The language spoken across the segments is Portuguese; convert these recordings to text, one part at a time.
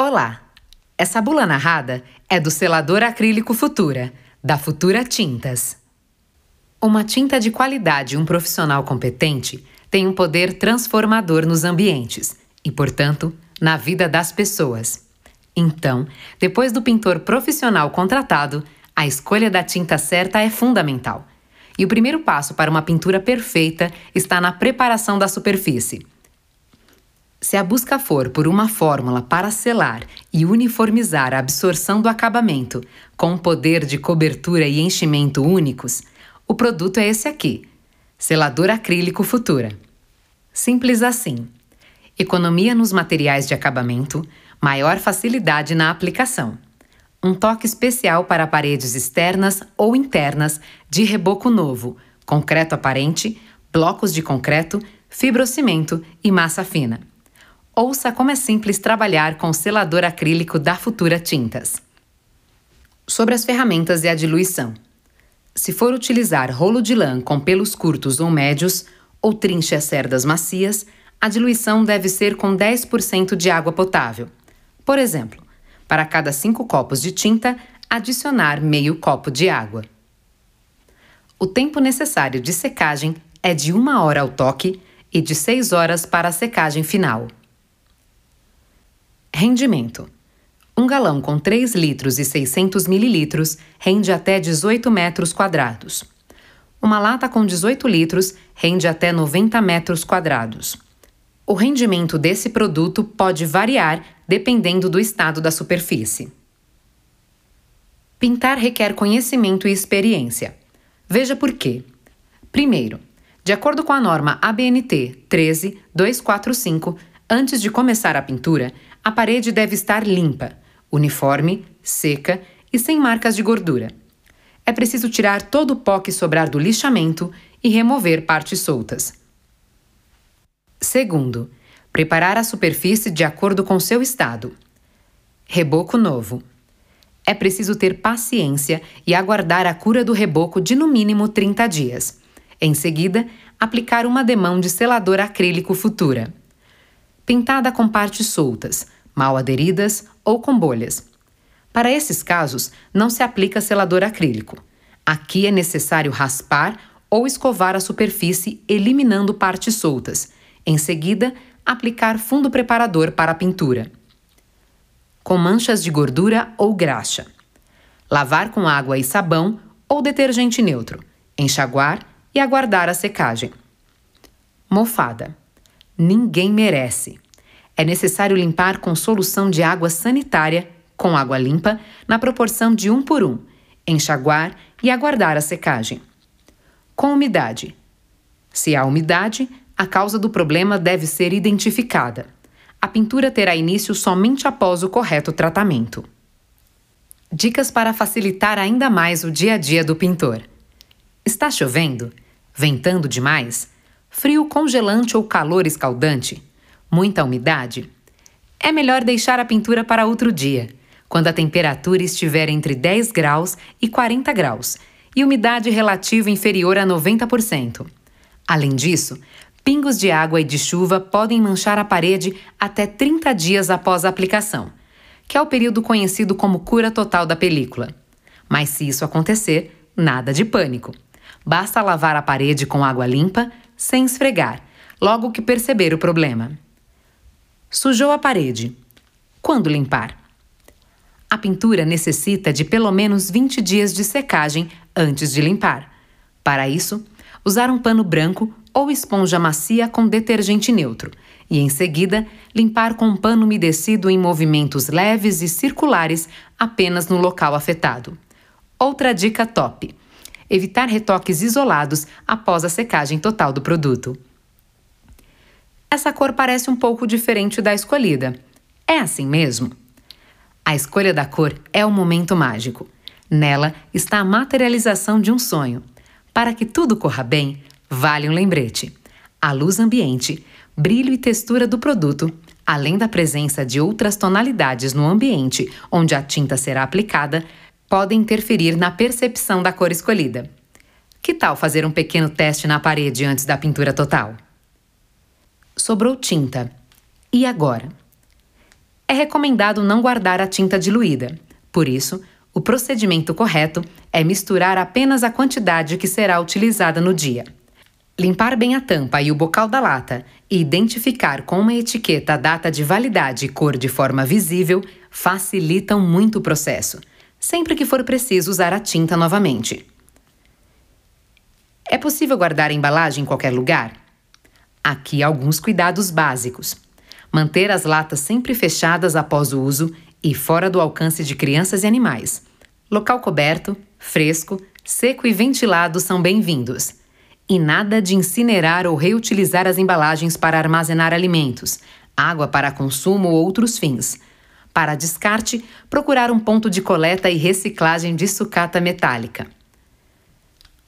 Olá! Essa bula narrada é do selador acrílico Futura, da Futura Tintas. Uma tinta de qualidade e um profissional competente tem um poder transformador nos ambientes e, portanto, na vida das pessoas. Então, depois do pintor profissional contratado, a escolha da tinta certa é fundamental. E o primeiro passo para uma pintura perfeita está na preparação da superfície. Se a busca for por uma fórmula para selar e uniformizar a absorção do acabamento com um poder de cobertura e enchimento únicos, o produto é esse aqui: selador acrílico Futura. Simples assim. Economia nos materiais de acabamento, maior facilidade na aplicação. Um toque especial para paredes externas ou internas de reboco novo, concreto aparente, blocos de concreto, fibrocimento e massa fina. Ouça como é simples trabalhar com selador acrílico da Futura Tintas. Sobre as ferramentas e a diluição. Se for utilizar rolo de lã com pelos curtos ou médios, ou trinche as cerdas macias, a diluição deve ser com 10% de água potável. Por exemplo, para cada 5 copos de tinta, adicionar meio copo de água. O tempo necessário de secagem é de 1 hora ao toque e de 6 horas para a secagem final. Rendimento: um galão com 3 litros e 600 mililitros rende até 18 metros quadrados. Uma lata com 18 litros rende até 90 metros quadrados. O rendimento desse produto pode variar dependendo do estado da superfície. Pintar requer conhecimento e experiência. Veja por quê. Primeiro, de acordo com a norma ABNT 13245, antes de começar a pintura, a parede deve estar limpa, uniforme, seca e sem marcas de gordura. É preciso tirar todo o pó que sobrar do lixamento e remover partes soltas. Segundo, preparar a superfície de acordo com seu estado. Reboco novo. É preciso ter paciência e aguardar a cura do reboco de no mínimo 30 dias. Em seguida, aplicar uma demão de selador acrílico futura. Pintada com partes soltas, mal aderidas ou com bolhas. Para esses casos, não se aplica selador acrílico. Aqui é necessário raspar ou escovar a superfície, eliminando partes soltas. Em seguida, aplicar fundo preparador para a pintura. Com manchas de gordura ou graxa. Lavar com água e sabão ou detergente neutro. Enxaguar e aguardar a secagem. Mofada. Ninguém merece é necessário limpar com solução de água sanitária, com água limpa, na proporção de 1 por 1, enxaguar e aguardar a secagem. Com umidade. Se há umidade, a causa do problema deve ser identificada. A pintura terá início somente após o correto tratamento. Dicas para facilitar ainda mais o dia a dia do pintor. Está chovendo? Ventando demais? Frio congelante ou calor escaldante? Muita umidade, é melhor deixar a pintura para outro dia, quando a temperatura estiver entre 10 graus e 40 graus e umidade relativa inferior a 90%. Além disso, pingos de água e de chuva podem manchar a parede até 30 dias após a aplicação, que é o período conhecido como cura total da película. Mas se isso acontecer, nada de pânico. Basta lavar a parede com água limpa, sem esfregar, logo que perceber o problema. Sujou a parede. Quando limpar? A pintura necessita de pelo menos 20 dias de secagem antes de limpar. Para isso, usar um pano branco ou esponja macia com detergente neutro e, em seguida, limpar com um pano umedecido em movimentos leves e circulares apenas no local afetado. Outra dica top: evitar retoques isolados após a secagem total do produto. Essa cor parece um pouco diferente da escolhida. É assim mesmo? A escolha da cor é o momento mágico. Nela está a materialização de um sonho. Para que tudo corra bem, vale um lembrete. A luz ambiente, brilho e textura do produto, além da presença de outras tonalidades no ambiente onde a tinta será aplicada, podem interferir na percepção da cor escolhida. Que tal fazer um pequeno teste na parede antes da pintura total? Sobrou tinta. E agora? é recomendado não guardar a tinta diluída. Por isso, o procedimento correto é misturar apenas a quantidade que será utilizada no dia. Limpar bem a tampa e o bocal da lata e identificar com uma etiqueta a data de validade e cor de forma visível facilitam muito o processo, sempre que for preciso usar a tinta novamente. É possível guardar a embalagem em qualquer lugar? Aqui alguns cuidados básicos. Manter as latas sempre fechadas após o uso e fora do alcance de crianças e animais. Local coberto, fresco, seco e ventilado são bem-vindos. E nada de incinerar ou reutilizar as embalagens para armazenar alimentos, água para consumo ou outros fins. Para descarte, procurar um ponto de coleta e reciclagem de sucata metálica.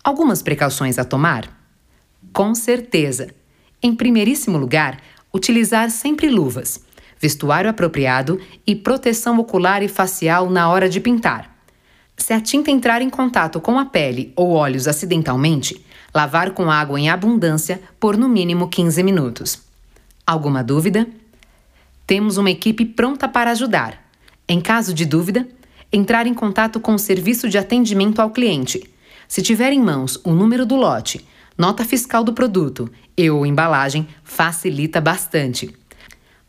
Algumas precauções a tomar? Com certeza! Em primeiríssimo lugar, utilizar sempre luvas, vestuário apropriado e proteção ocular e facial na hora de pintar. Se a tinta entrar em contato com a pele ou olhos acidentalmente, Lavar com água em abundância por no mínimo 15 minutos. Alguma dúvida? Temos uma equipe pronta para ajudar. Em caso de dúvida, entrar em contato com o serviço de atendimento ao cliente. Se tiver em mãos o número do lote, nota fiscal do produto e ou embalagem, facilita bastante.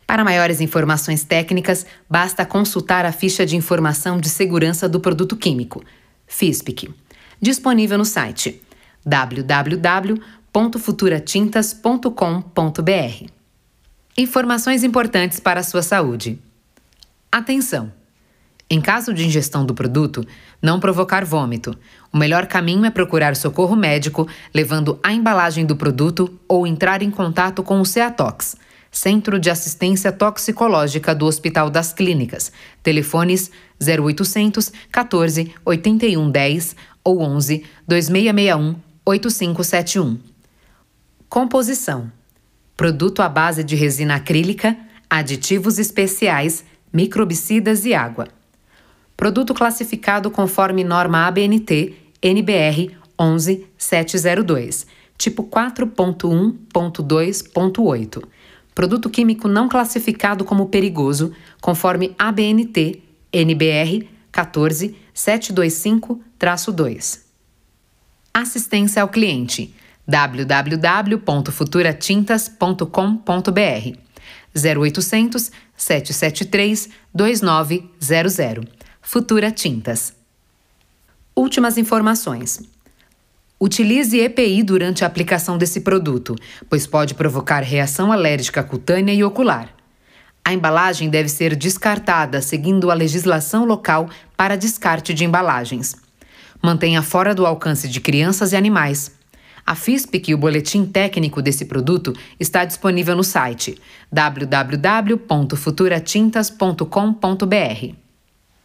Para maiores informações técnicas, basta consultar a ficha de informação de segurança do produto químico, FISPIC, disponível no site www.futuratintas.com.br. Informações importantes para a sua saúde. Atenção! Em caso de ingestão do produto, não provocar vômito. O melhor caminho é procurar socorro médico, levando a embalagem do produto ou entrar em contato com o CEATOX, Centro de Assistência Toxicológica do Hospital das Clínicas. Telefones 0800 14 81 10 ou 11 2661 8571. Composição: produto à base de resina acrílica, aditivos especiais, microbicidas e água. Produto classificado conforme norma ABNT NBR 11702, tipo 4.1.2.8. Produto químico não classificado como perigoso, conforme ABNT NBR 14725-2. Assistência ao cliente www.futuratintas.com.br 0800 773 2900 Futura Tintas. Últimas informações. Utilize EPI durante a aplicação desse produto, pois pode provocar reação alérgica cutânea e ocular. A embalagem deve ser descartada seguindo a legislação local para descarte de embalagens mantenha fora do alcance de crianças e animais. A FISPIC e o boletim técnico desse produto está disponível no site www.futuratintas.com.br.